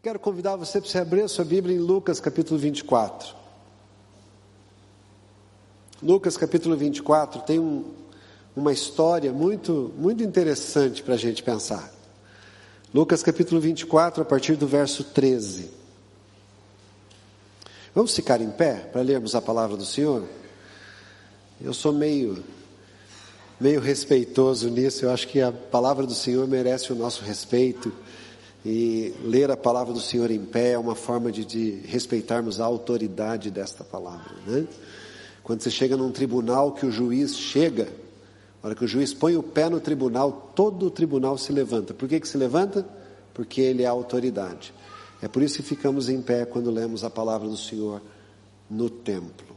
quero convidar você para você abrir a sua Bíblia em Lucas capítulo 24. Lucas capítulo 24 tem um, uma história muito, muito interessante para a gente pensar. Lucas capítulo 24, a partir do verso 13. Vamos ficar em pé para lermos a palavra do Senhor? Eu sou meio, meio respeitoso nisso, eu acho que a palavra do Senhor merece o nosso respeito. E ler a palavra do Senhor em pé é uma forma de, de respeitarmos a autoridade desta palavra. Né? Quando você chega num tribunal que o juiz chega, na hora que o juiz põe o pé no tribunal, todo o tribunal se levanta. Por que, que se levanta? Porque ele é a autoridade. É por isso que ficamos em pé quando lemos a palavra do Senhor no templo.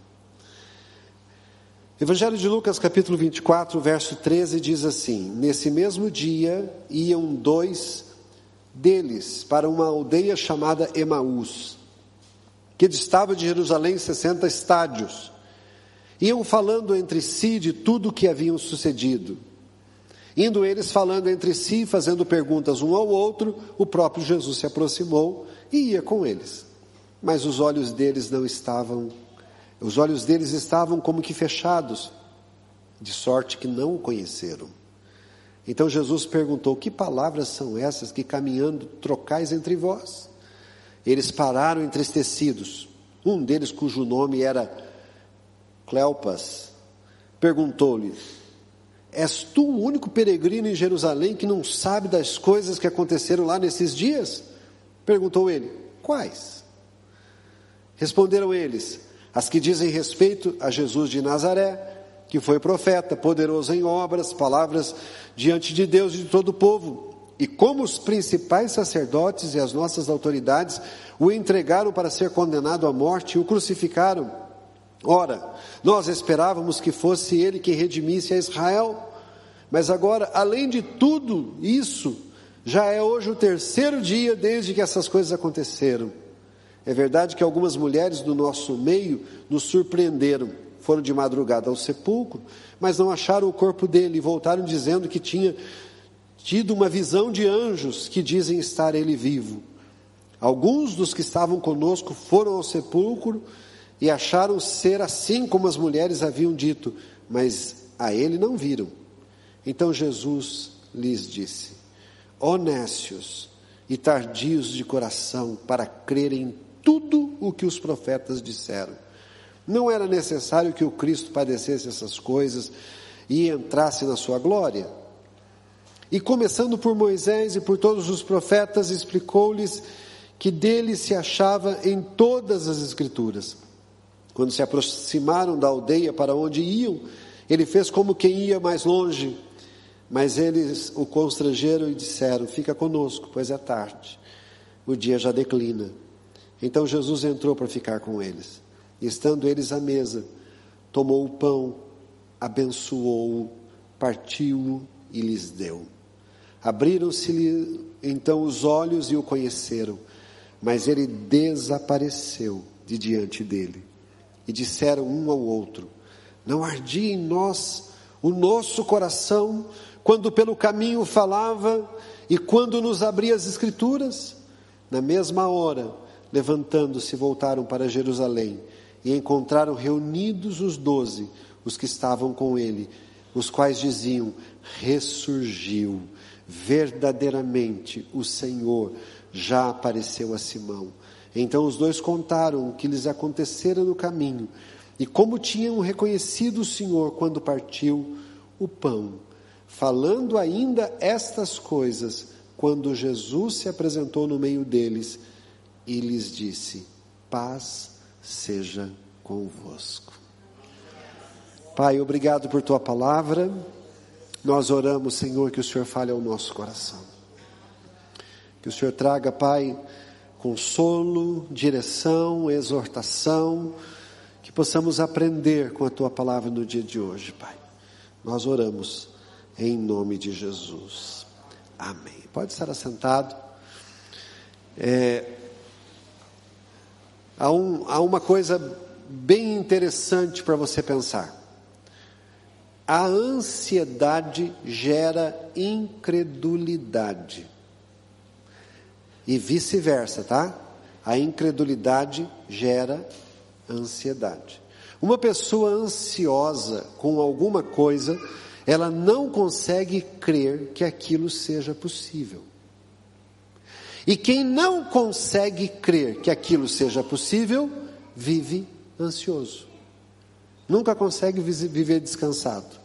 Evangelho de Lucas, capítulo 24, verso 13, diz assim: Nesse mesmo dia iam dois deles para uma aldeia chamada Emaús, que distava de Jerusalém 60 estádios. Iam falando entre si de tudo o que haviam sucedido. Indo eles falando entre si, fazendo perguntas um ao outro, o próprio Jesus se aproximou e ia com eles. Mas os olhos deles não estavam, os olhos deles estavam como que fechados, de sorte que não o conheceram. Então Jesus perguntou: Que palavras são essas que caminhando trocais entre vós? Eles pararam entristecidos. Um deles, cujo nome era Cleopas, perguntou-lhe: És tu o único peregrino em Jerusalém que não sabe das coisas que aconteceram lá nesses dias? Perguntou ele: Quais? Responderam eles: As que dizem respeito a Jesus de Nazaré que foi profeta, poderoso em obras, palavras diante de Deus e de todo o povo. E como os principais sacerdotes e as nossas autoridades o entregaram para ser condenado à morte e o crucificaram. Ora, nós esperávamos que fosse ele que redimisse a Israel, mas agora, além de tudo isso, já é hoje o terceiro dia desde que essas coisas aconteceram. É verdade que algumas mulheres do nosso meio nos surpreenderam foram de madrugada ao sepulcro, mas não acharam o corpo dele e voltaram dizendo que tinha tido uma visão de anjos que dizem estar ele vivo. Alguns dos que estavam conosco foram ao sepulcro e acharam ser assim como as mulheres haviam dito, mas a ele não viram. Então Jesus lhes disse: Honécios e tardios de coração para crerem tudo o que os profetas disseram. Não era necessário que o Cristo padecesse essas coisas e entrasse na sua glória? E começando por Moisés e por todos os profetas, explicou-lhes que dele se achava em todas as Escrituras. Quando se aproximaram da aldeia para onde iam, ele fez como quem ia mais longe, mas eles o constrangeram e disseram: Fica conosco, pois é tarde, o dia já declina. Então Jesus entrou para ficar com eles. E estando eles à mesa, tomou o pão, abençoou-o, partiu-o e lhes deu. Abriram-se-lhe então os olhos e o conheceram, mas ele desapareceu de diante dele. E disseram um ao outro: Não ardia em nós o nosso coração quando pelo caminho falava e quando nos abria as Escrituras? Na mesma hora, levantando-se, voltaram para Jerusalém e encontraram reunidos os doze, os que estavam com ele, os quais diziam: ressurgiu, verdadeiramente o Senhor já apareceu a Simão. Então os dois contaram o que lhes acontecera no caminho e como tinham reconhecido o Senhor quando partiu o pão. Falando ainda estas coisas, quando Jesus se apresentou no meio deles e lhes disse: Paz seja convosco. Pai, obrigado por tua palavra. Nós oramos, Senhor, que o Senhor fale ao nosso coração. Que o Senhor traga, Pai, consolo, direção, exortação, que possamos aprender com a tua palavra no dia de hoje, Pai. Nós oramos em nome de Jesus. Amém. Pode estar assentado. É, há, um, há uma coisa bem interessante para você pensar. A ansiedade gera incredulidade. E vice-versa, tá? A incredulidade gera ansiedade. Uma pessoa ansiosa com alguma coisa, ela não consegue crer que aquilo seja possível. E quem não consegue crer que aquilo seja possível, vive ansioso. Nunca consegue viver descansado.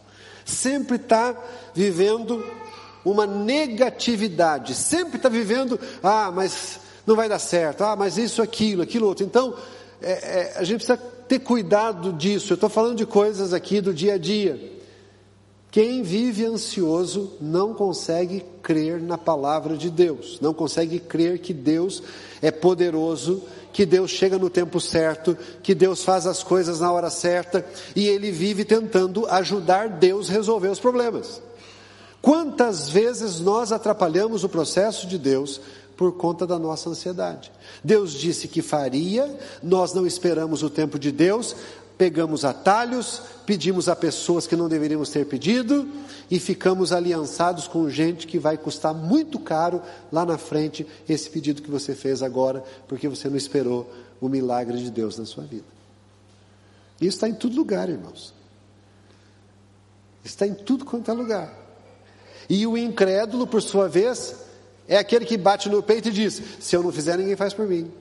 Sempre está vivendo uma negatividade. Sempre está vivendo, ah, mas não vai dar certo. Ah, mas isso, aquilo, aquilo outro. Então, é, é, a gente precisa ter cuidado disso. Eu estou falando de coisas aqui do dia a dia. Quem vive ansioso não consegue crer na palavra de Deus, não consegue crer que Deus é poderoso, que Deus chega no tempo certo, que Deus faz as coisas na hora certa e ele vive tentando ajudar Deus a resolver os problemas. Quantas vezes nós atrapalhamos o processo de Deus por conta da nossa ansiedade? Deus disse que faria, nós não esperamos o tempo de Deus, pegamos atalhos, pedimos a pessoas que não deveríamos ter pedido e ficamos aliançados com gente que vai custar muito caro lá na frente esse pedido que você fez agora, porque você não esperou o milagre de Deus na sua vida. Isso está em todo lugar, irmãos. Está em tudo quanto é lugar. E o incrédulo, por sua vez, é aquele que bate no peito e diz: se eu não fizer, ninguém faz por mim.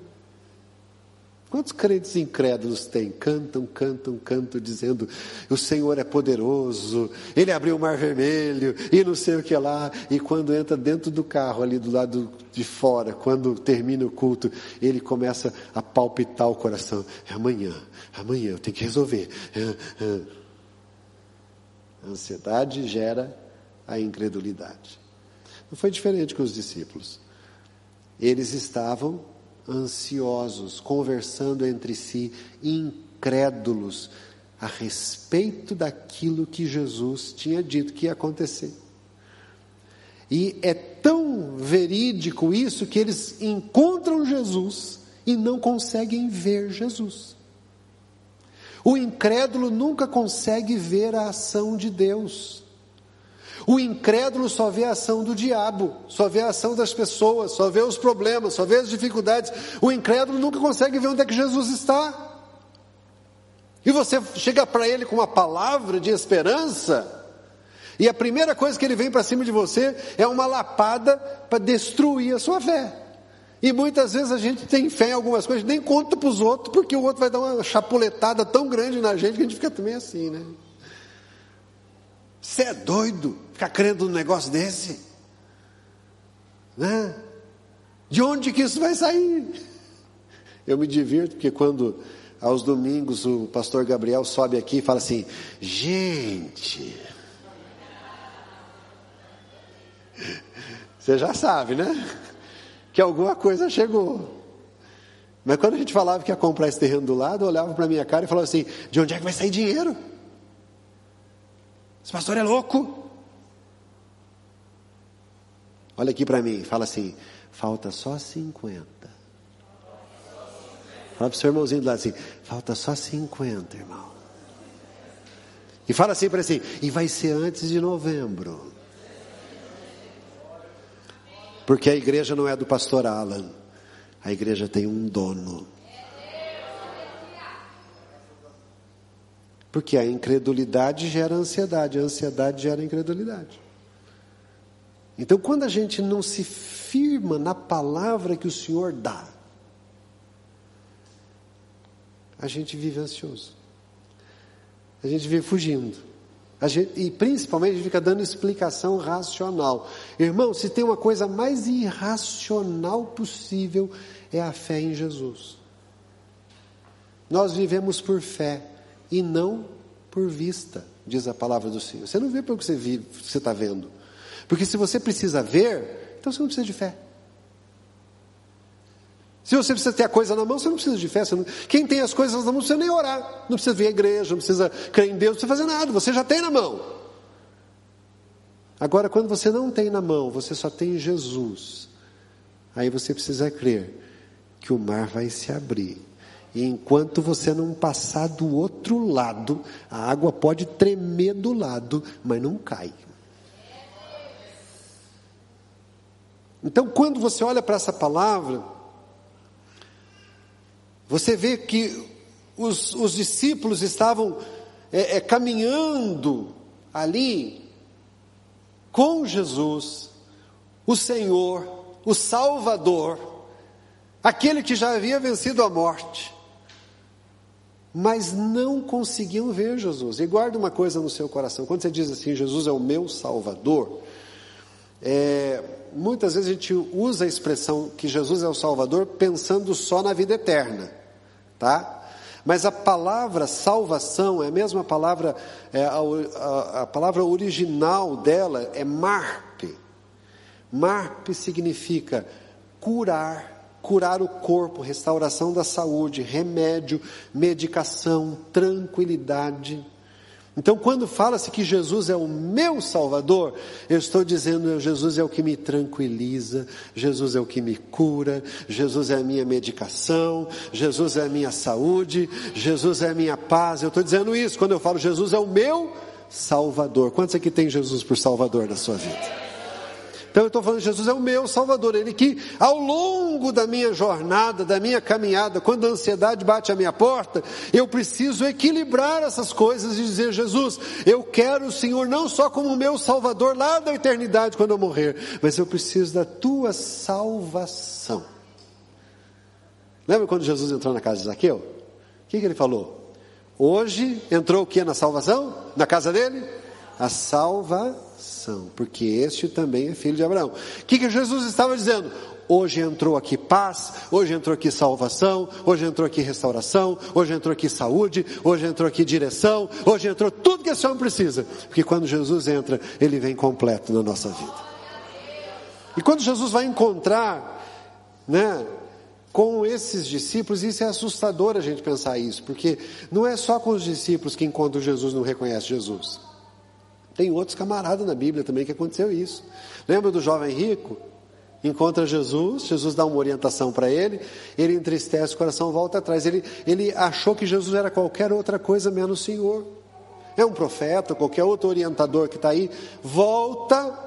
Quantos crentes incrédulos tem? Cantam, cantam, cantam, dizendo: o Senhor é poderoso, Ele abriu o mar vermelho e não sei o que lá. E quando entra dentro do carro, ali do lado de fora, quando termina o culto, ele começa a palpitar o coração: é amanhã, amanhã, eu tenho que resolver. É, é. A ansiedade gera a incredulidade. Não foi diferente com os discípulos. Eles estavam ansiosos, conversando entre si, incrédulos a respeito daquilo que Jesus tinha dito que ia acontecer. E é tão verídico isso que eles encontram Jesus e não conseguem ver Jesus. O incrédulo nunca consegue ver a ação de Deus. O incrédulo só vê a ação do diabo, só vê a ação das pessoas, só vê os problemas, só vê as dificuldades. O incrédulo nunca consegue ver onde é que Jesus está. E você chega para ele com uma palavra de esperança, e a primeira coisa que ele vem para cima de você é uma lapada para destruir a sua fé. E muitas vezes a gente tem fé em algumas coisas, nem conta para os outros, porque o outro vai dar uma chapuletada tão grande na gente que a gente fica também assim, né? Você é doido ficar crendo num negócio desse? Né? De onde que isso vai sair? Eu me divirto porque quando aos domingos o pastor Gabriel sobe aqui e fala assim: gente, você já sabe, né? Que alguma coisa chegou. Mas quando a gente falava que ia comprar esse terreno do lado, olhava para minha cara e falava assim: de onde é que vai sair dinheiro? Esse pastor é louco. Olha aqui para mim, fala assim: falta só 50. Fala para o seu irmãozinho do lado assim: falta só 50, irmão. E fala assim para assim: e vai ser antes de novembro. Porque a igreja não é do pastor Alan, a igreja tem um dono. Porque a incredulidade gera ansiedade, a ansiedade gera incredulidade. Então, quando a gente não se firma na palavra que o Senhor dá, a gente vive ansioso. A gente vive fugindo. Gente, e principalmente a gente fica dando explicação racional. Irmão, se tem uma coisa mais irracional possível, é a fé em Jesus. Nós vivemos por fé e não por vista, diz a palavra do Senhor. Você não vê pelo que você está vendo. Porque se você precisa ver, então você não precisa de fé. Se você precisa ter a coisa na mão, você não precisa de fé. Não... Quem tem as coisas na mão não precisa nem orar, não precisa vir à igreja, não precisa crer em Deus, não precisa fazer nada, você já tem na mão. Agora, quando você não tem na mão, você só tem Jesus, aí você precisa crer que o mar vai se abrir e enquanto você não passar do outro lado, a água pode tremer do lado, mas não cai. Então, quando você olha para essa palavra, você vê que os, os discípulos estavam é, é, caminhando ali com Jesus, o Senhor, o Salvador, aquele que já havia vencido a morte, mas não conseguiam ver Jesus. E guarda uma coisa no seu coração: quando você diz assim, Jesus é o meu Salvador, é, muitas vezes a gente usa a expressão que Jesus é o Salvador pensando só na vida eterna, tá? Mas a palavra salvação é a mesma palavra, é a, a, a palavra original dela é marpe. Marpe significa curar, curar o corpo, restauração da saúde, remédio, medicação, tranquilidade. Então, quando fala-se que Jesus é o meu Salvador, eu estou dizendo Jesus é o que me tranquiliza, Jesus é o que me cura, Jesus é a minha medicação, Jesus é a minha saúde, Jesus é a minha paz. Eu estou dizendo isso quando eu falo Jesus é o meu Salvador. Quantos aqui tem Jesus por Salvador na sua vida? Então eu estou falando, Jesus é o meu Salvador, Ele que ao longo da minha jornada, da minha caminhada, quando a ansiedade bate à minha porta, eu preciso equilibrar essas coisas e dizer, Jesus, eu quero o Senhor não só como meu Salvador lá da eternidade quando eu morrer, mas eu preciso da Tua salvação. Lembra quando Jesus entrou na casa de Zaqueu? O que, que ele falou? Hoje entrou o que na salvação? Na casa dele? A salvação porque este também é filho de Abraão. O que, que Jesus estava dizendo? Hoje entrou aqui paz, hoje entrou aqui salvação, hoje entrou aqui restauração, hoje entrou aqui saúde, hoje entrou aqui direção, hoje entrou tudo que esse homem precisa. Porque quando Jesus entra, ele vem completo na nossa vida. E quando Jesus vai encontrar, né, com esses discípulos, isso é assustador a gente pensar isso, porque não é só com os discípulos que encontram Jesus não reconhece Jesus. Tem outros camaradas na Bíblia também que aconteceu isso. Lembra do jovem rico? Encontra Jesus, Jesus dá uma orientação para ele, ele entristece o coração, volta atrás. Ele, ele achou que Jesus era qualquer outra coisa menos Senhor. É um profeta, qualquer outro orientador que está aí, volta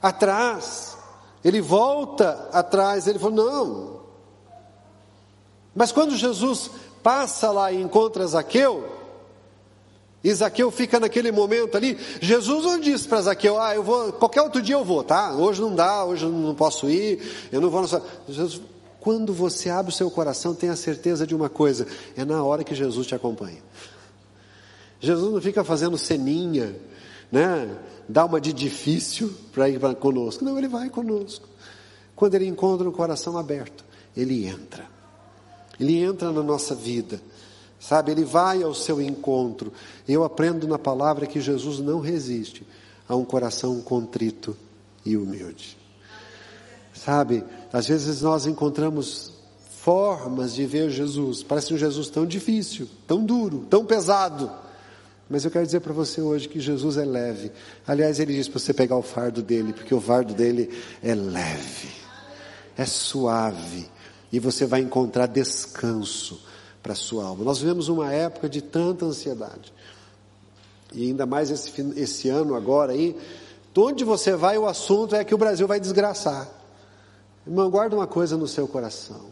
atrás. Ele volta atrás, ele falou: não. Mas quando Jesus passa lá e encontra Zaqueu, e Zaqueu fica naquele momento ali. Jesus não disse para Zaqueu: Ah, eu vou, qualquer outro dia eu vou, tá? Hoje não dá, hoje não posso ir, eu não vou. Jesus, quando você abre o seu coração, tenha certeza de uma coisa: é na hora que Jesus te acompanha. Jesus não fica fazendo ceninha, né? Dá uma de difícil para ir conosco. Não, ele vai conosco. Quando ele encontra o coração aberto, ele entra. Ele entra na nossa vida. Sabe, ele vai ao seu encontro. Eu aprendo na palavra que Jesus não resiste a um coração contrito e humilde. Sabe, às vezes nós encontramos formas de ver Jesus, parece um Jesus tão difícil, tão duro, tão pesado. Mas eu quero dizer para você hoje que Jesus é leve. Aliás, ele diz para você pegar o fardo dele, porque o fardo dele é leve, é suave, e você vai encontrar descanso para a sua alma. Nós vivemos uma época de tanta ansiedade. E ainda mais esse, esse ano agora aí, onde você vai, o assunto é que o Brasil vai desgraçar. Irmão, guarda uma coisa no seu coração.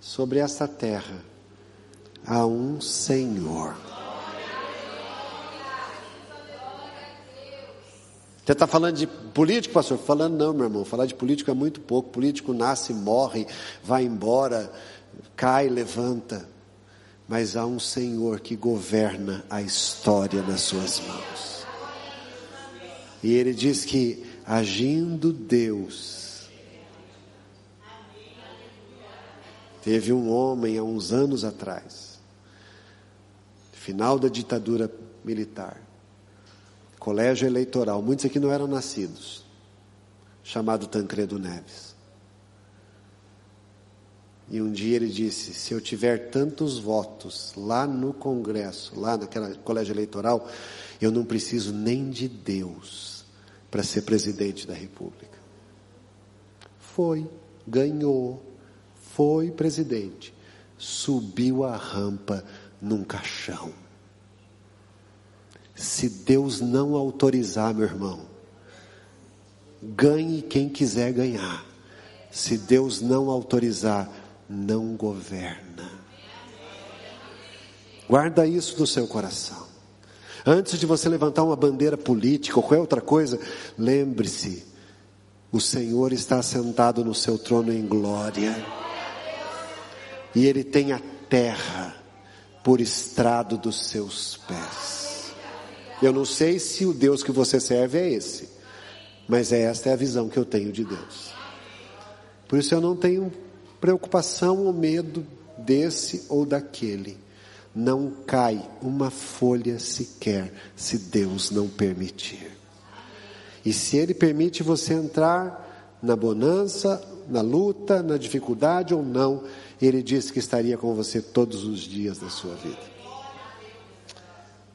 Sobre esta terra há um Senhor. Você está falando de político, pastor? Falando não, meu irmão. Falar de político é muito pouco. Político nasce, morre, vai embora cai, levanta, mas há um Senhor que governa a história nas suas mãos. E ele diz que agindo Deus, teve um homem há uns anos atrás, final da ditadura militar, colégio eleitoral, muitos aqui não eram nascidos, chamado Tancredo Neves. E um dia ele disse: se eu tiver tantos votos lá no Congresso, lá naquela colégio eleitoral, eu não preciso nem de Deus para ser presidente da República. Foi, ganhou, foi presidente, subiu a rampa num caixão. Se Deus não autorizar, meu irmão, ganhe quem quiser ganhar. Se Deus não autorizar, não governa. Guarda isso no seu coração. Antes de você levantar uma bandeira política ou qualquer outra coisa, lembre-se: o Senhor está sentado no seu trono em glória, e Ele tem a terra por estrado dos seus pés. Eu não sei se o Deus que você serve é esse, mas esta é a visão que eu tenho de Deus. Por isso eu não tenho preocupação ou medo desse ou daquele. Não cai uma folha sequer se Deus não permitir. E se Ele permite você entrar na bonança, na luta, na dificuldade ou não, Ele disse que estaria com você todos os dias da sua vida.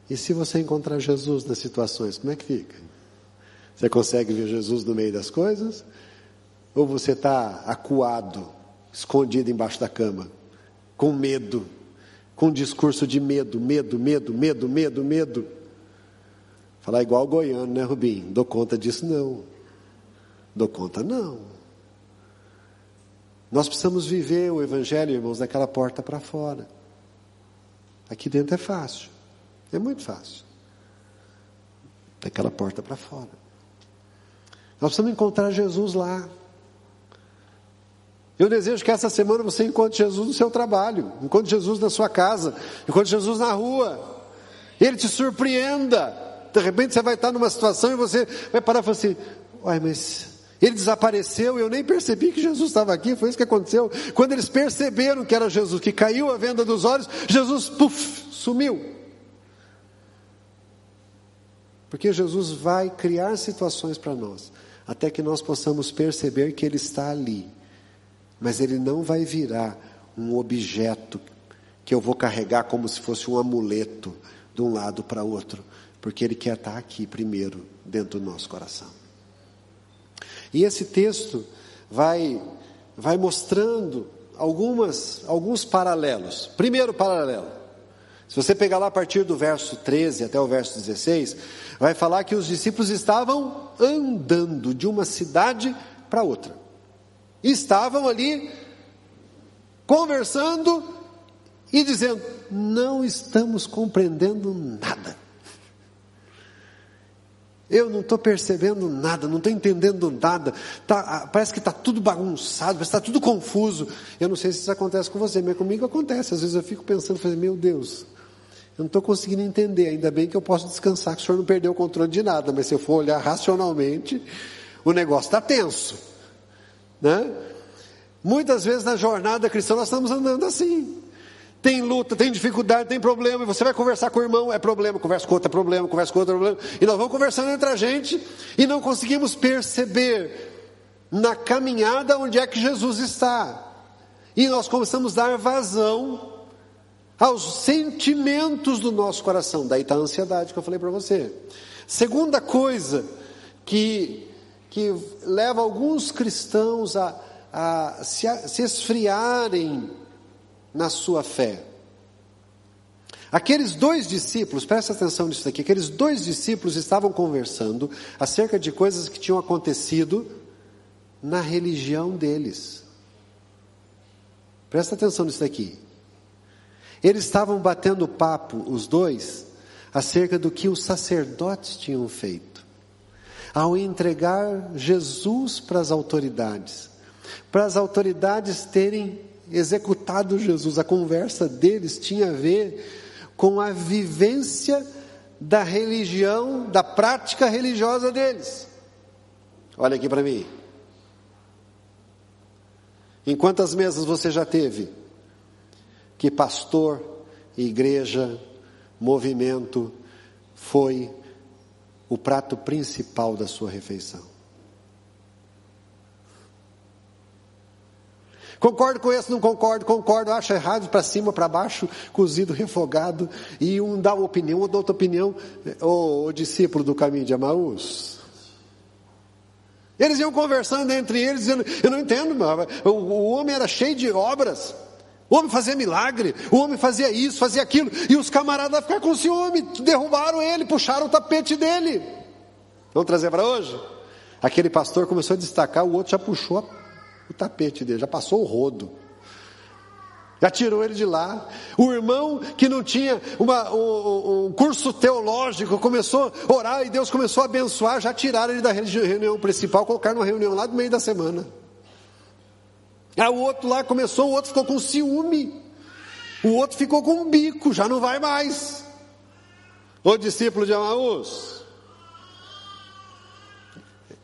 E se você encontrar Jesus nas situações, como é que fica? Você consegue ver Jesus no meio das coisas? Ou você está acuado, escondido embaixo da cama, com medo, com um discurso de medo, medo, medo, medo, medo, medo? Falar igual goiano, né, Rubim? Dou conta disso não. Dou conta não. Nós precisamos viver o Evangelho, irmãos, daquela porta para fora. Aqui dentro é fácil, é muito fácil. Daquela porta para fora. Nós precisamos encontrar Jesus lá. Eu desejo que essa semana você encontre Jesus no seu trabalho, encontre Jesus na sua casa, encontre Jesus na rua. Ele te surpreenda. De repente você vai estar numa situação e você vai parar e falar assim: Uai, mas ele desapareceu e eu nem percebi que Jesus estava aqui. Foi isso que aconteceu. Quando eles perceberam que era Jesus, que caiu a venda dos olhos, Jesus, puf, sumiu. Porque Jesus vai criar situações para nós, até que nós possamos perceber que Ele está ali mas ele não vai virar um objeto que eu vou carregar como se fosse um amuleto de um lado para outro, porque ele quer estar aqui primeiro, dentro do nosso coração. E esse texto vai, vai mostrando algumas, alguns paralelos. Primeiro paralelo. Se você pegar lá a partir do verso 13 até o verso 16, vai falar que os discípulos estavam andando de uma cidade para outra estavam ali conversando e dizendo: não estamos compreendendo nada. Eu não estou percebendo nada, não estou entendendo nada. Tá, parece que está tudo bagunçado, parece que está tudo confuso. Eu não sei se isso acontece com você, mas comigo acontece. Às vezes eu fico pensando, meu Deus, eu não estou conseguindo entender. Ainda bem que eu posso descansar, que o senhor não perdeu o controle de nada. Mas se eu for olhar racionalmente, o negócio está tenso. Né? Muitas vezes na jornada cristã nós estamos andando assim. Tem luta, tem dificuldade, tem problema, e você vai conversar com o irmão, é problema, conversa com outro, é problema, conversa com outro, é problema, e nós vamos conversando entre a gente e não conseguimos perceber na caminhada onde é que Jesus está. E nós começamos a dar vazão aos sentimentos do nosso coração. Daí está a ansiedade que eu falei para você. Segunda coisa que que leva alguns cristãos a, a, se, a se esfriarem na sua fé. Aqueles dois discípulos, presta atenção nisso daqui, aqueles dois discípulos estavam conversando acerca de coisas que tinham acontecido na religião deles. Presta atenção nisso daqui. Eles estavam batendo papo, os dois, acerca do que os sacerdotes tinham feito ao entregar Jesus para as autoridades, para as autoridades terem executado Jesus. A conversa deles tinha a ver com a vivência da religião, da prática religiosa deles. Olha aqui para mim. Em quantas mesas você já teve que pastor, igreja, movimento foi o prato principal da sua refeição. Concordo com esse, não concordo, concordo, acho errado, para cima, para baixo, cozido, refogado, e um dá uma opinião, outro dá outra opinião, o, o discípulo do caminho de Amaús. Eles iam conversando entre eles, dizendo, eu não entendo, o, o homem era cheio de obras, o homem fazia milagre, o homem fazia isso, fazia aquilo, e os camaradas ficaram com ciúme, derrubaram ele, puxaram o tapete dele. Vamos trazer para hoje? Aquele pastor começou a destacar, o outro já puxou o tapete dele, já passou o rodo. Já tirou ele de lá. O irmão que não tinha uma, um, um, curso teológico começou a orar e Deus começou a abençoar. Já tiraram ele da reunião principal, colocaram uma reunião lá no meio da semana. Aí o outro lá começou, o outro ficou com ciúme. O outro ficou com um bico, já não vai mais. O discípulo de Amaús.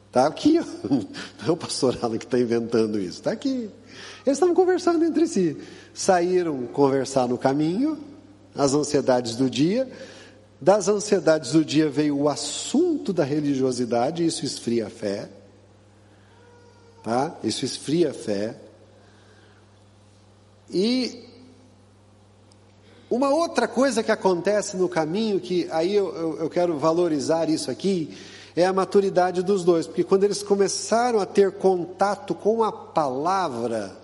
Está aqui, não é o pastor Alan que está inventando isso, está aqui. Eles estavam conversando entre si. Saíram conversar no caminho, as ansiedades do dia. Das ansiedades do dia veio o assunto da religiosidade, isso esfria a fé. Tá? Isso esfria a fé. E uma outra coisa que acontece no caminho, que aí eu, eu, eu quero valorizar isso aqui, é a maturidade dos dois, porque quando eles começaram a ter contato com a palavra,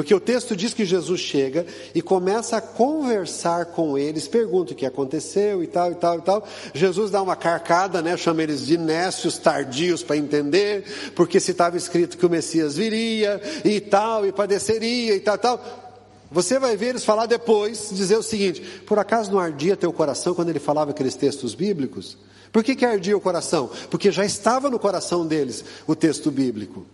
porque o texto diz que Jesus chega e começa a conversar com eles, pergunta o que aconteceu e tal, e tal, e tal. Jesus dá uma carcada, né? chama eles de nécios tardios para entender, porque se estava escrito que o Messias viria e tal, e padeceria e tal, tal. Você vai ver eles falar depois, dizer o seguinte: por acaso não ardia teu coração quando ele falava aqueles textos bíblicos? Por que, que ardia o coração? Porque já estava no coração deles o texto bíblico.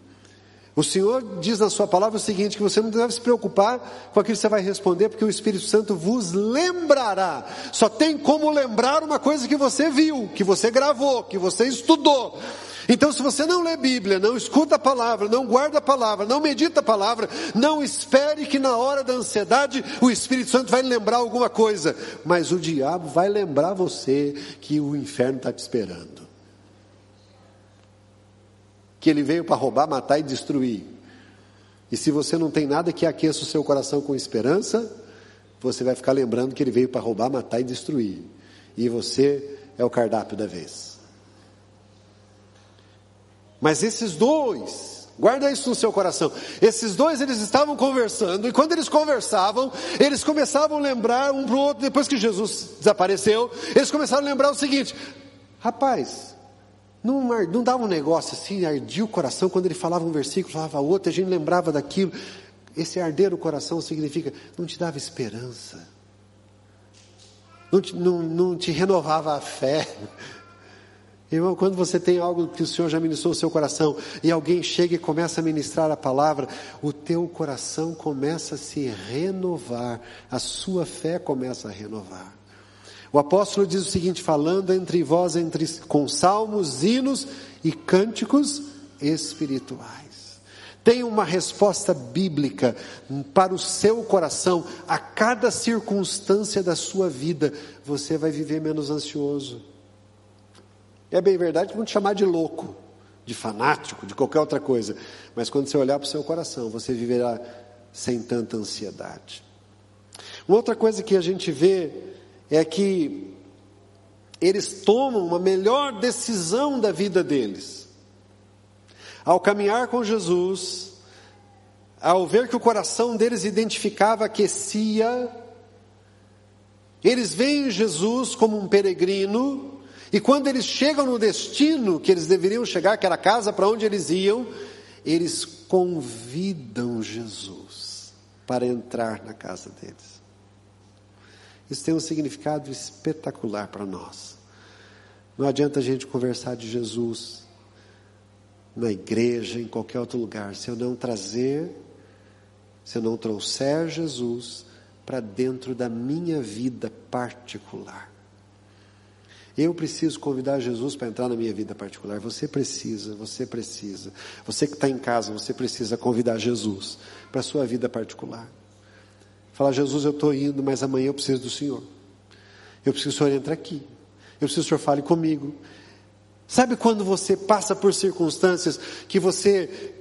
O Senhor diz na Sua palavra o seguinte: que você não deve se preocupar com aquilo que você vai responder, porque o Espírito Santo vos lembrará. Só tem como lembrar uma coisa que você viu, que você gravou, que você estudou. Então, se você não lê Bíblia, não escuta a palavra, não guarda a palavra, não medita a palavra, não espere que na hora da ansiedade o Espírito Santo vai lembrar alguma coisa, mas o diabo vai lembrar você que o inferno está te esperando que ele veio para roubar, matar e destruir. E se você não tem nada que aqueça o seu coração com esperança, você vai ficar lembrando que ele veio para roubar, matar e destruir. E você é o cardápio da vez. Mas esses dois, guarda isso no seu coração. Esses dois eles estavam conversando e quando eles conversavam, eles começavam a lembrar um para o outro depois que Jesus desapareceu, eles começaram a lembrar o seguinte: rapaz, não, não dava um negócio assim, ardia o coração quando ele falava um versículo, falava outro, a gente lembrava daquilo. Esse arder o coração significa, não te dava esperança, não te, não, não te renovava a fé. Irmão, quando você tem algo que o Senhor já ministrou no seu coração e alguém chega e começa a ministrar a palavra, o teu coração começa a se renovar, a sua fé começa a renovar. O apóstolo diz o seguinte: falando entre vós entre, com salmos, hinos e cânticos espirituais. Tem uma resposta bíblica para o seu coração, a cada circunstância da sua vida, você vai viver menos ansioso. É bem verdade que vão te chamar de louco, de fanático, de qualquer outra coisa, mas quando você olhar para o seu coração, você viverá sem tanta ansiedade. Uma outra coisa que a gente vê é que eles tomam uma melhor decisão da vida deles. Ao caminhar com Jesus, ao ver que o coração deles identificava, aquecia, eles veem Jesus como um peregrino, e quando eles chegam no destino que eles deveriam chegar, que era a casa para onde eles iam, eles convidam Jesus para entrar na casa deles. Isso tem um significado espetacular para nós. Não adianta a gente conversar de Jesus na igreja, em qualquer outro lugar, se eu não trazer, se eu não trouxer Jesus para dentro da minha vida particular. Eu preciso convidar Jesus para entrar na minha vida particular. Você precisa, você precisa. Você que está em casa, você precisa convidar Jesus para a sua vida particular. Falar, Jesus, eu estou indo, mas amanhã eu preciso do Senhor. Eu preciso que o Senhor entre aqui. Eu preciso que o Senhor fale comigo. Sabe quando você passa por circunstâncias que você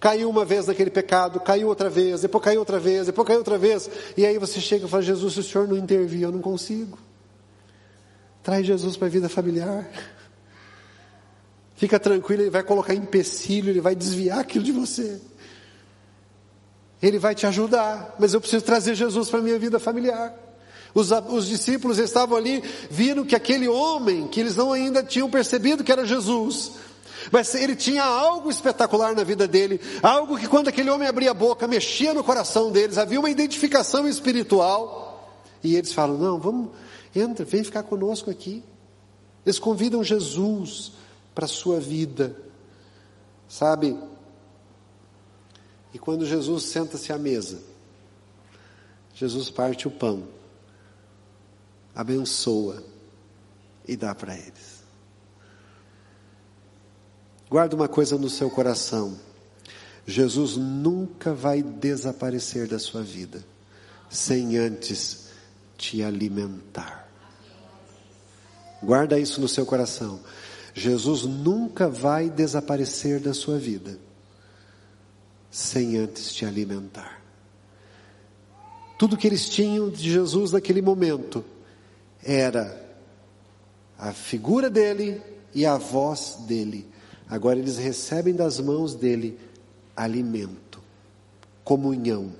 caiu uma vez naquele pecado, caiu outra vez, depois caiu outra vez, depois caiu outra vez, e aí você chega e fala: Jesus, se o Senhor não intervir, eu não consigo. Traz Jesus para a vida familiar. Fica tranquilo, ele vai colocar empecilho, ele vai desviar aquilo de você. Ele vai te ajudar, mas eu preciso trazer Jesus para a minha vida familiar. Os, os, discípulos estavam ali, viram que aquele homem, que eles não ainda tinham percebido que era Jesus, Mas ele tinha algo espetacular na vida dele, algo que quando aquele homem abria a boca, mexia no coração deles, havia uma identificação espiritual. E eles falam: Não, vamos, entra, vem ficar conosco aqui. Eles convidam Jesus para a sua vida, sabe? E quando Jesus senta-se à mesa, Jesus parte o pão, abençoa e dá para eles. Guarda uma coisa no seu coração: Jesus nunca vai desaparecer da sua vida sem antes te alimentar. Guarda isso no seu coração. Jesus nunca vai desaparecer da sua vida sem antes te alimentar. Tudo que eles tinham de Jesus naquele momento era a figura dele e a voz dele. Agora eles recebem das mãos dele alimento, comunhão,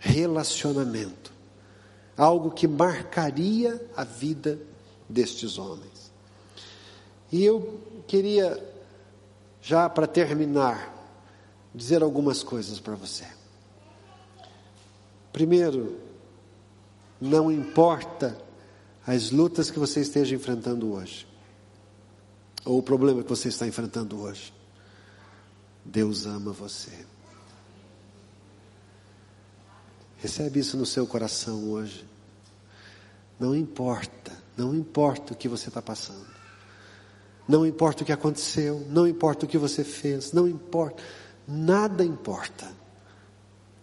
relacionamento, algo que marcaria a vida destes homens. E eu queria, já para terminar, dizer algumas coisas para você. Primeiro, não importa as lutas que você esteja enfrentando hoje, ou o problema que você está enfrentando hoje, Deus ama você. Recebe isso no seu coração hoje. Não importa, não importa o que você está passando. Não importa o que aconteceu, não importa o que você fez, não importa. Nada importa.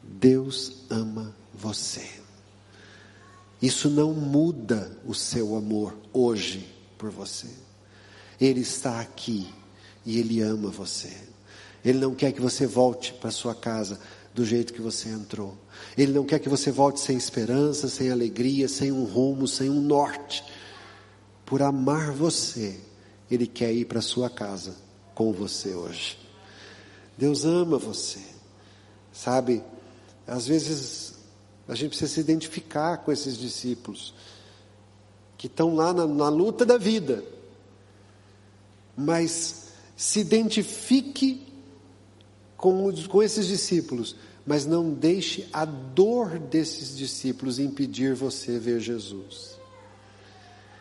Deus ama você. Isso não muda o seu amor hoje por você. Ele está aqui e ele ama você. Ele não quer que você volte para sua casa do jeito que você entrou. Ele não quer que você volte sem esperança, sem alegria, sem um rumo, sem um norte. Por amar você, ele quer ir para sua casa com você hoje. Deus ama você. Sabe, às vezes a gente precisa se identificar com esses discípulos que estão lá na, na luta da vida, mas se identifique com, com esses discípulos, mas não deixe a dor desses discípulos impedir você ver Jesus.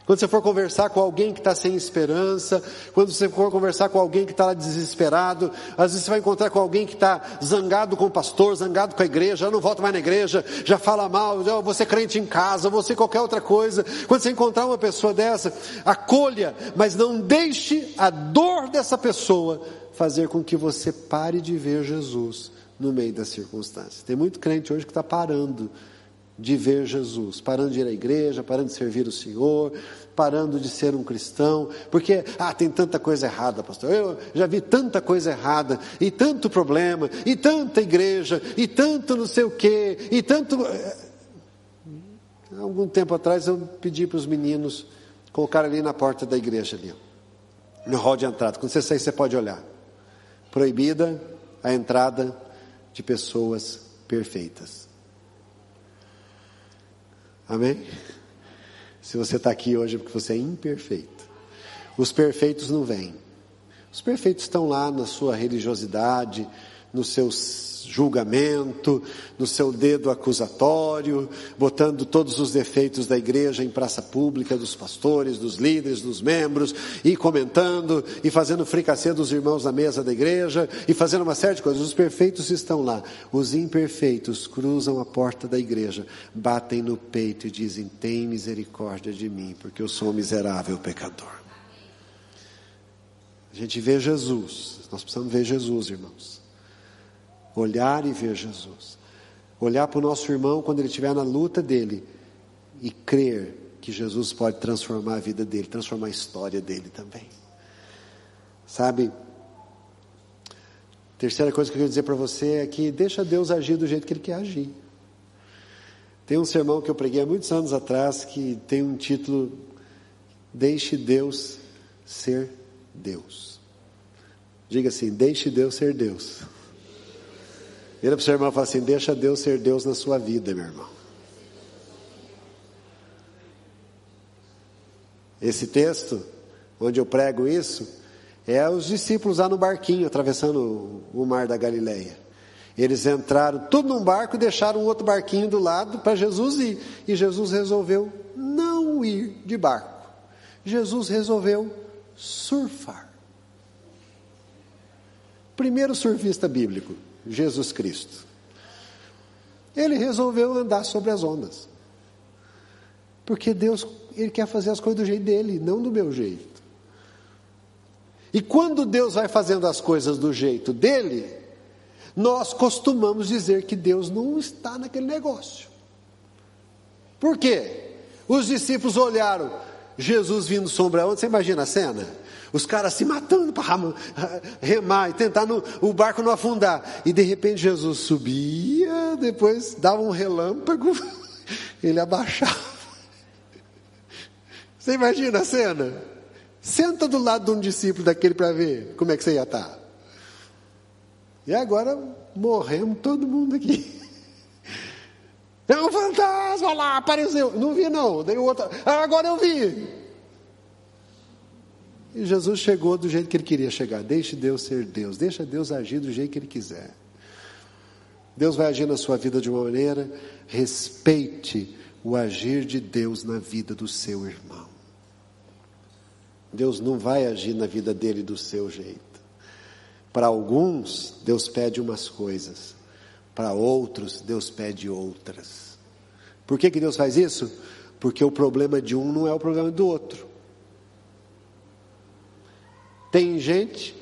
Quando você for conversar com alguém que está sem esperança, quando você for conversar com alguém que está desesperado, às vezes você vai encontrar com alguém que está zangado com o pastor, zangado com a igreja, já não volta mais na igreja, já fala mal, já você crente em casa, você qualquer outra coisa. Quando você encontrar uma pessoa dessa, acolha, mas não deixe a dor dessa pessoa fazer com que você pare de ver Jesus no meio das circunstâncias. Tem muito crente hoje que está parando de ver Jesus, parando de ir à igreja, parando de servir o Senhor, parando de ser um cristão, porque, ah, tem tanta coisa errada, pastor. Eu já vi tanta coisa errada, e tanto problema, e tanta igreja, e tanto não sei o quê, e tanto. Eh, há algum tempo atrás eu pedi para os meninos colocar ali na porta da igreja, ali, no hall de entrada. Quando você sair, você pode olhar. Proibida a entrada de pessoas perfeitas. Amém? Se você está aqui hoje é porque você é imperfeito. Os perfeitos não vêm. Os perfeitos estão lá na sua religiosidade, no seu julgamento, no seu dedo acusatório, botando todos os defeitos da igreja em praça pública, dos pastores, dos líderes, dos membros, e comentando, e fazendo fricassê dos irmãos na mesa da igreja, e fazendo uma série de coisas. Os perfeitos estão lá. Os imperfeitos cruzam a porta da igreja, batem no peito e dizem: Tem misericórdia de mim, porque eu sou um miserável pecador. A gente vê Jesus, nós precisamos ver Jesus, irmãos. Olhar e ver Jesus. Olhar para o nosso irmão quando ele estiver na luta dele e crer que Jesus pode transformar a vida dele, transformar a história dele também. Sabe? Terceira coisa que eu quero dizer para você é que deixa Deus agir do jeito que Ele quer agir. Tem um sermão que eu preguei há muitos anos atrás que tem um título: Deixe Deus ser Deus. Diga assim: Deixe Deus ser Deus. Vira para o seu irmão e fala assim: deixa Deus ser Deus na sua vida, meu irmão. Esse texto, onde eu prego isso, É os discípulos lá no barquinho, atravessando o mar da Galileia. Eles entraram tudo num barco e deixaram outro barquinho do lado para Jesus ir. E Jesus resolveu não ir de barco. Jesus resolveu surfar. Primeiro surfista bíblico, Jesus Cristo. Ele resolveu andar sobre as ondas. Porque Deus, Ele quer fazer as coisas do jeito dele, não do meu jeito. E quando Deus vai fazendo as coisas do jeito dele, nós costumamos dizer que Deus não está naquele negócio. Por quê? Os discípulos olharam Jesus vindo sombra onde? Você imagina a cena? Os caras se matando para remar e tentar no, o barco não afundar. E de repente Jesus subia, depois dava um relâmpago, ele abaixava. Você imagina a cena? Senta do lado de um discípulo daquele para ver como é que você ia estar. Tá. E agora morremos todo mundo aqui. É um fantasma lá, apareceu. Não vi não. Daí o outro, ah, agora eu vi. E Jesus chegou do jeito que ele queria chegar. Deixe Deus ser Deus. Deixa Deus agir do jeito que ele quiser. Deus vai agir na sua vida de uma maneira. Respeite o agir de Deus na vida do seu irmão. Deus não vai agir na vida dele do seu jeito. Para alguns, Deus pede umas coisas, para outros, Deus pede outras. Por que, que Deus faz isso? Porque o problema de um não é o problema do outro. Tem gente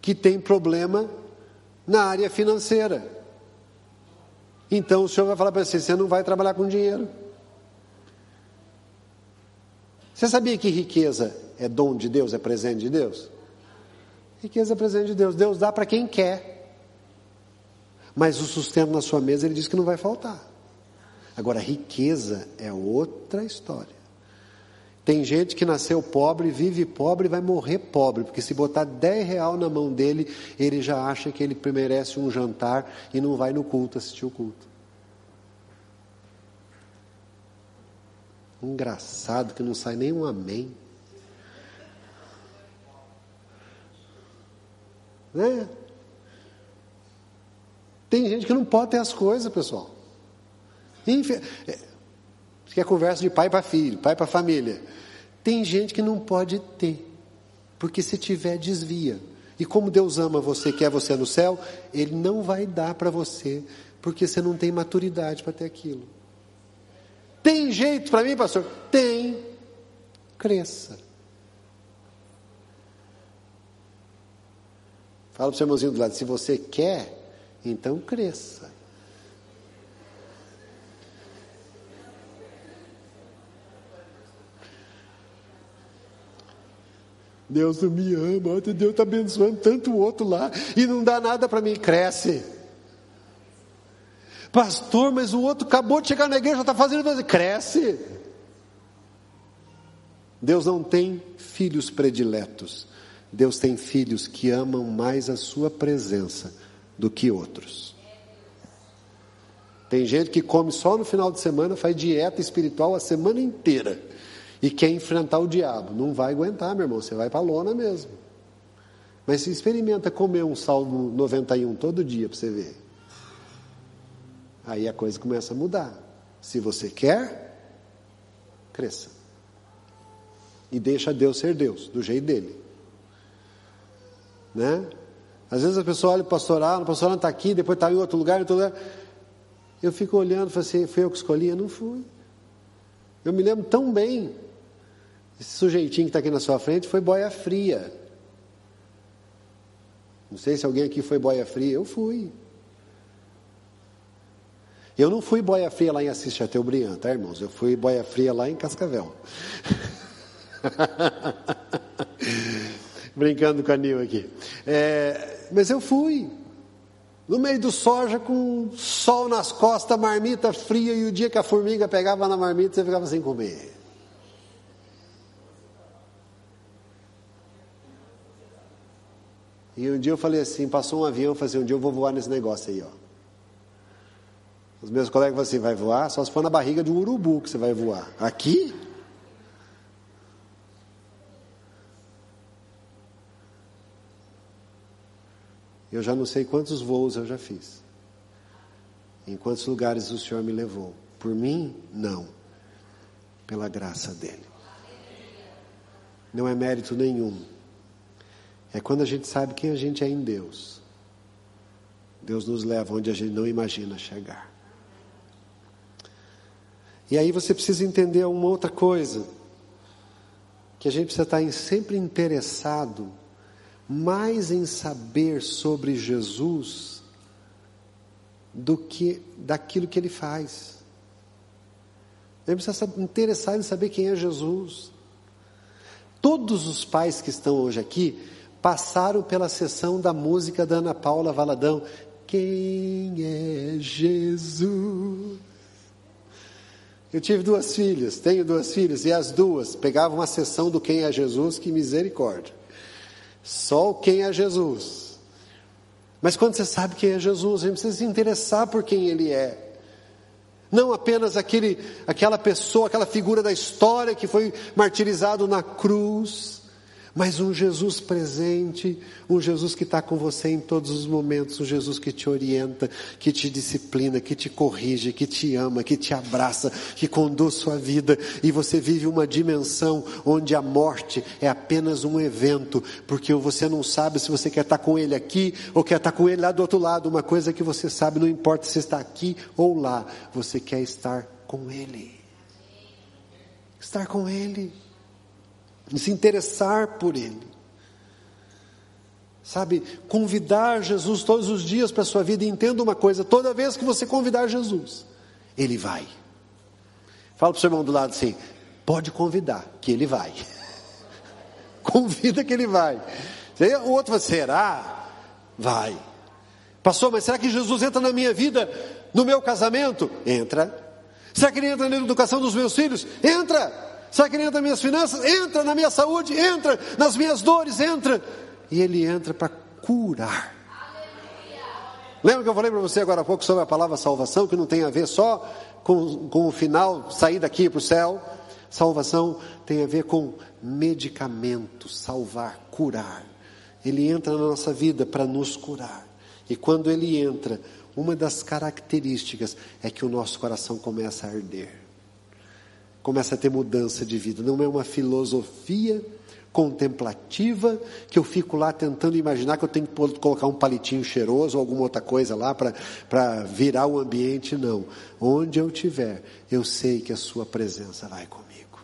que tem problema na área financeira. Então o senhor vai falar para você: você não vai trabalhar com dinheiro. Você sabia que riqueza é dom de Deus, é presente de Deus? Riqueza é presente de Deus. Deus dá para quem quer. Mas o sustento na sua mesa, ele diz que não vai faltar. Agora, riqueza é outra história. Tem gente que nasceu pobre, vive pobre e vai morrer pobre, porque se botar 10 real na mão dele, ele já acha que ele merece um jantar e não vai no culto assistir o culto. Engraçado que não sai nem um amém. Né? Tem gente que não pode ter as coisas, pessoal. Infe... Isso que é conversa de pai para filho, pai para família. Tem gente que não pode ter, porque se tiver, desvia. E como Deus ama você, quer você no céu, Ele não vai dar para você, porque você não tem maturidade para ter aquilo. Tem jeito para mim, pastor? Tem. Cresça. Fala para o seu irmãozinho do lado, se você quer, então cresça. Deus não me ama, Deus está abençoando tanto o outro lá e não dá nada para mim, cresce. Pastor, mas o outro acabou de chegar na igreja, está fazendo coisa. Cresce. Deus não tem filhos prediletos. Deus tem filhos que amam mais a sua presença do que outros. Tem gente que come só no final de semana, faz dieta espiritual a semana inteira e quer enfrentar o diabo. Não vai aguentar, meu irmão, você vai para lona mesmo. Mas se experimenta comer um salmo 91 todo dia para você ver. Aí a coisa começa a mudar. Se você quer, cresça. E deixa Deus ser Deus, do jeito dele. Né? Às vezes a pessoa olha o pastoral, o pastoral está aqui, depois está em outro lugar, em outro lugar. Eu fico olhando e falo assim, foi eu que escolhi? Eu não fui. Eu me lembro tão bem. Esse sujeitinho que está aqui na sua frente foi boia fria. Não sei se alguém aqui foi boia fria, eu fui. Eu não fui boia fria lá em Assis Chateaubriand, tá, irmãos? Eu fui boia fria lá em Cascavel. Brincando com a Nil aqui. É, mas eu fui. No meio do soja, com sol nas costas, marmita fria, e o dia que a formiga pegava na marmita, você ficava sem comer. E um dia eu falei assim, passou um avião, eu falei assim, um dia eu vou voar nesse negócio aí, ó. Os meus colegas falam assim: vai voar? Só se for na barriga de um urubu que você vai voar. Aqui? Eu já não sei quantos voos eu já fiz. Em quantos lugares o Senhor me levou. Por mim, não. Pela graça dele. Não é mérito nenhum. É quando a gente sabe quem a gente é em Deus. Deus nos leva onde a gente não imagina chegar. E aí você precisa entender uma outra coisa, que a gente precisa estar sempre interessado mais em saber sobre Jesus do que daquilo que ele faz. A gente precisa estar interessado em saber quem é Jesus. Todos os pais que estão hoje aqui passaram pela sessão da música da Ana Paula Valadão. Quem é Jesus? Eu tive duas filhas, tenho duas filhas, e as duas pegavam a sessão do Quem é Jesus, que misericórdia. Só o Quem é Jesus. Mas quando você sabe quem é Jesus, a gente precisa se interessar por quem Ele é. Não apenas aquele, aquela pessoa, aquela figura da história que foi martirizado na cruz, mas um Jesus presente, um Jesus que está com você em todos os momentos, um Jesus que te orienta, que te disciplina, que te corrige, que te ama, que te abraça, que conduz sua vida e você vive uma dimensão onde a morte é apenas um evento, porque você não sabe se você quer estar com ele aqui ou quer estar com ele lá do outro lado. Uma coisa que você sabe, não importa se está aqui ou lá, você quer estar com ele. Estar com ele se interessar por Ele. Sabe, convidar Jesus todos os dias para a sua vida. E entenda uma coisa: toda vez que você convidar Jesus, Ele vai. Fala para o seu irmão do lado assim: pode convidar, que Ele vai. Convida que Ele vai. O outro vai, será? Vai. Pastor, mas será que Jesus entra na minha vida, no meu casamento? Entra. Será que Ele entra na educação dos meus filhos? Entra. Será que ele entra nas minhas finanças? Entra na minha saúde, entra nas minhas dores, entra. E ele entra para curar. Lembra que eu falei para você agora há pouco sobre a palavra salvação, que não tem a ver só com, com o final, sair daqui para o céu? Salvação tem a ver com medicamento, salvar, curar. Ele entra na nossa vida para nos curar. E quando ele entra, uma das características é que o nosso coração começa a arder começa a ter mudança de vida. Não é uma filosofia contemplativa que eu fico lá tentando imaginar que eu tenho que colocar um palitinho cheiroso ou alguma outra coisa lá para virar o ambiente. Não. Onde eu estiver, eu sei que a Sua presença vai comigo.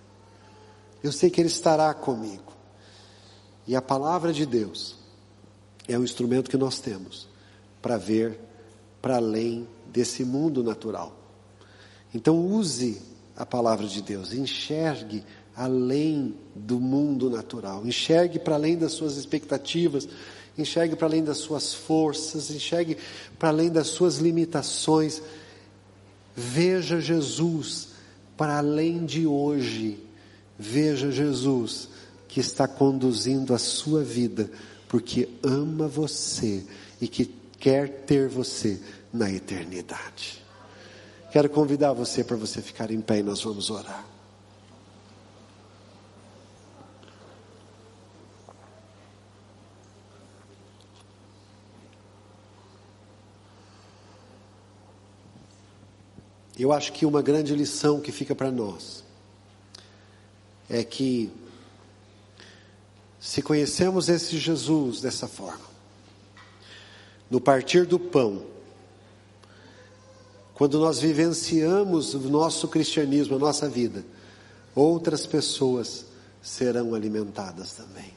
Eu sei que Ele estará comigo. E a palavra de Deus é o instrumento que nós temos para ver para além desse mundo natural. Então use a palavra de Deus, enxergue além do mundo natural, enxergue para além das suas expectativas, enxergue para além das suas forças, enxergue para além das suas limitações. Veja Jesus para além de hoje. Veja Jesus que está conduzindo a sua vida, porque ama você e que quer ter você na eternidade. Quero convidar você para você ficar em pé e nós vamos orar. Eu acho que uma grande lição que fica para nós é que se conhecemos esse Jesus dessa forma, no partir do pão, quando nós vivenciamos o nosso cristianismo, a nossa vida, outras pessoas serão alimentadas também.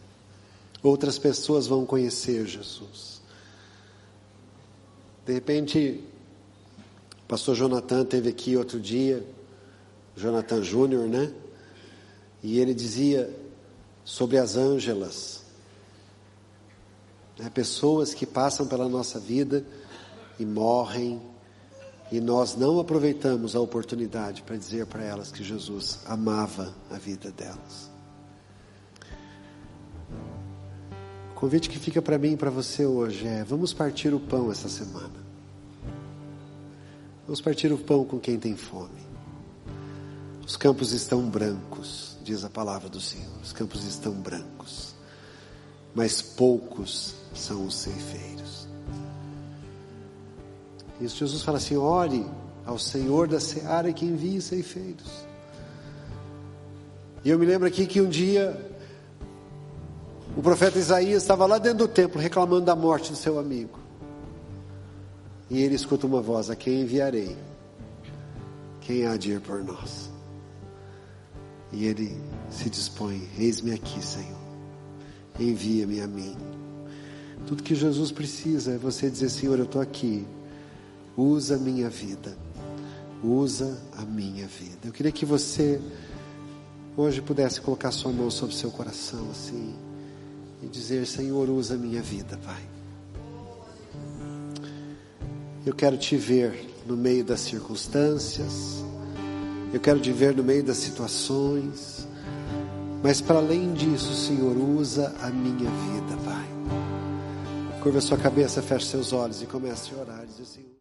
Outras pessoas vão conhecer Jesus. De repente, o pastor Jonathan teve aqui outro dia, Jonathan Júnior, né? E ele dizia sobre as ângelas, né? pessoas que passam pela nossa vida e morrem e nós não aproveitamos a oportunidade para dizer para elas que Jesus amava a vida delas. O convite que fica para mim e para você hoje é: vamos partir o pão essa semana. Vamos partir o pão com quem tem fome. Os campos estão brancos, diz a palavra do Senhor. Os campos estão brancos, mas poucos são os ceifeiros. Isso Jesus fala assim: ore ao Senhor da seara que envie ceifeiros. E eu me lembro aqui que um dia o profeta Isaías estava lá dentro do templo reclamando da morte do seu amigo. E ele escuta uma voz: A quem enviarei? Quem há de ir por nós? E ele se dispõe: Eis-me aqui, Senhor. Envia-me a mim. Tudo que Jesus precisa é você dizer: Senhor, eu estou aqui. Usa a minha vida. Usa a minha vida. Eu queria que você hoje pudesse colocar sua mão sobre seu coração assim e dizer: Senhor, usa a minha vida, Pai. Eu quero te ver no meio das circunstâncias, eu quero te ver no meio das situações, mas para além disso, Senhor, usa a minha vida, Pai. Curva sua cabeça, feche seus olhos e comece a orar. Diz assim.